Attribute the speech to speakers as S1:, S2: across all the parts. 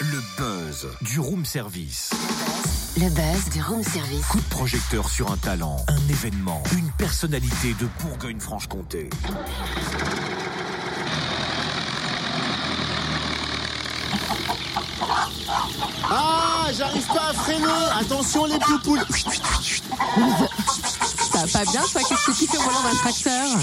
S1: Le buzz du room service.
S2: Le buzz du room service.
S1: Coup de projecteur sur un talent, un événement, une personnalité de Bourgogne-Franche-Comté.
S3: Ah, j'arrive pas à freiner. Attention les poupoules.
S4: Ça va pas bien, toi Qu'est-ce que tu fais au volant d'un tracteur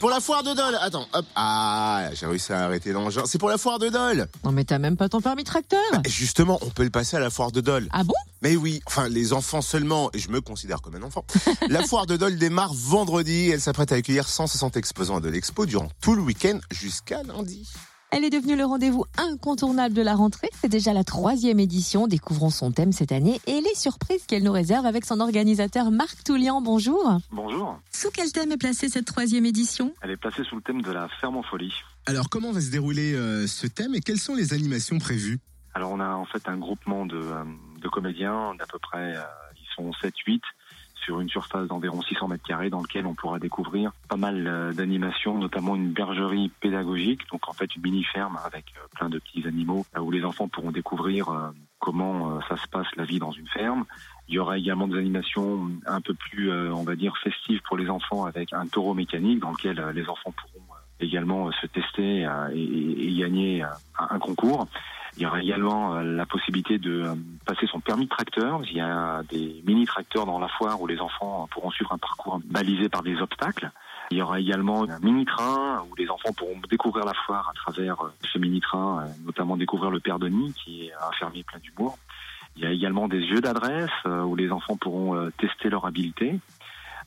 S3: pour la foire de Dole. Attends, hop. Ah, j'ai réussi à arrêter l'engin. C'est pour la foire de Dole.
S4: Non mais t'as même pas ton permis tracteur
S3: Et justement, on peut le passer à la foire de Dole.
S4: Ah bon?
S3: Mais oui, enfin les enfants seulement, et je me considère comme un enfant. la foire de Dole démarre vendredi. Elle s'apprête à accueillir 160 exposants à Dole Expo durant tout le week-end jusqu'à lundi.
S4: Elle est devenue le rendez-vous incontournable de la rentrée. C'est déjà la troisième édition. Découvrons son thème cette année et les surprises qu'elle nous réserve avec son organisateur Marc Toulian. Bonjour.
S5: Bonjour.
S4: Sous quel thème est placée cette troisième édition?
S5: Elle est placée sous le thème de la ferme en folie.
S6: Alors comment va se dérouler euh, ce thème et quelles sont les animations prévues?
S5: Alors on a en fait un groupement de, euh, de comédiens d'à peu près, euh, ils sont 7-8 sur une surface d'environ 600 mètres carrés dans lequel on pourra découvrir pas mal euh, d'animations, notamment une bergerie pédagogique, donc en fait une mini-ferme avec euh, plein de petits animaux là où les enfants pourront découvrir euh, comment euh, ça se passe la vie dans une ferme. Il y aura également des animations un peu plus, euh, on va dire, festives pour les enfants avec un taureau mécanique dans lequel euh, les enfants pourront euh, également euh, se tester euh, et, gagner euh, un concours. Il y aura également euh, la possibilité de euh, passer son permis de tracteur. Il y a des mini-tracteurs dans la foire où les enfants pourront suivre un parcours balisé par des obstacles. Il y aura également un mini-train où les enfants pourront découvrir la foire à travers euh, ce mini-train, notamment découvrir le Père Denis qui est un fermier plein d'humour. Il y a également des jeux d'adresse où les enfants pourront tester leur habileté.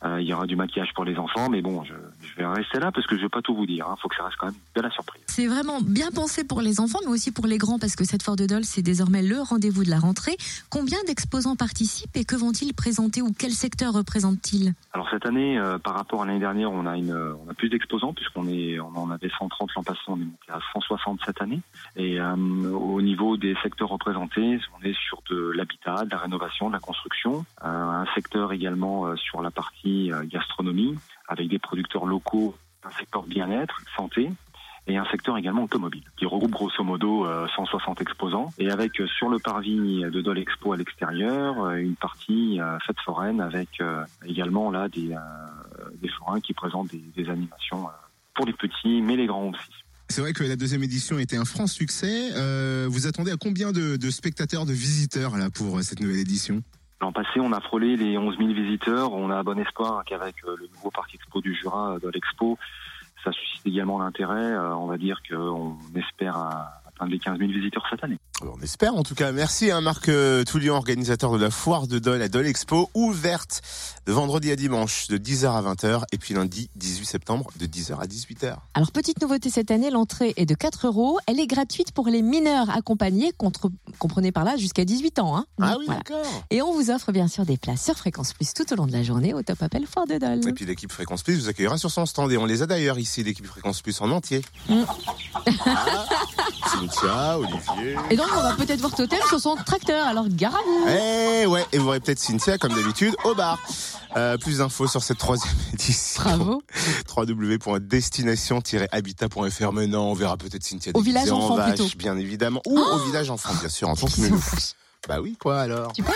S5: Il y aura du maquillage pour les enfants, mais bon, je, je vais rester là parce que je vais pas tout vous dire. Il faut que ça reste quand même de la surprise.
S4: C'est vraiment bien pensé pour les enfants, mais aussi pour les grands, parce que cette foire de Dole, c'est désormais le rendez-vous de la rentrée. Combien d'exposants participent et que vont-ils présenter ou quel secteur représentent-ils?
S5: Alors cette année, euh, par rapport à l'année dernière, on a une, euh, on a plus d'exposants puisqu'on est, on en avait 130 l'an passé, on est monté à 160 cette année. Et euh, au niveau des secteurs représentés, on est sur de l'habitat, de la rénovation, de la construction, Euh, un secteur également sur la partie gastronomie avec des producteurs locaux, un secteur bien-être, santé. Et un secteur également automobile, qui regroupe grosso modo euh, 160 exposants. Et avec euh, sur le parvis de Dole Expo à l'extérieur, euh, une partie euh, fête foraine avec euh, également là des, euh, forains qui présentent des, animations euh, pour les petits, mais les grands aussi.
S6: C'est vrai que la deuxième édition était un franc succès. Euh, vous attendez à combien de, de spectateurs, de visiteurs là pour euh, cette nouvelle édition?
S5: L'an passé, on a frôlé les 11 000 visiteurs. On a bon espoir qu'avec euh, le nouveau parc expo du Jura euh, de l'Expo, ça suscite également l'intérêt. Euh, on va dire qu'on espère atteindre les 15 000 visiteurs cette année.
S3: Alors, on espère en tout cas. Merci à Marc euh, Toulian, organisateur de la foire de Dole à Dole Expo, ouverte de vendredi à dimanche de 10h à 20h et puis lundi 18 septembre de 10h à 18h.
S4: Alors, petite nouveauté cette année, l'entrée est de 4 euros. Elle est gratuite pour les mineurs accompagnés, contre, comprenez par là, jusqu'à 18 ans. Hein.
S3: Ah oui,
S4: Voilà.
S3: d'accord.
S4: Et on vous offre bien sûr des places sur Fréquence Plus tout au long de la journée au Top Appel Foire de Dole.
S3: Et puis l'équipe Fréquence Plus vous accueillera sur son stand et on les a d'ailleurs ici, l'équipe Fréquence Plus en entier.
S4: Mm.
S3: Ah, Cynthia, Olivier.
S4: Et donc, on va peut-être voir Totem sur son tracteur. Alors, gare à.
S3: Eh ouais, et vous aurez peut-être Cynthia comme d'habitude au bar. Euh, plus d'infos sur cette troisième édition.
S4: Bravo.
S3: www.destination-habitat.fr. Mais non, on verra peut-être Cynthia
S4: Au village
S3: en
S4: enfant,
S3: vache,
S4: plutôt. Oh
S3: bien évidemment. Ou au village enfant, bien sûr, en tant que. Bah oui, quoi alors
S4: Tu penses?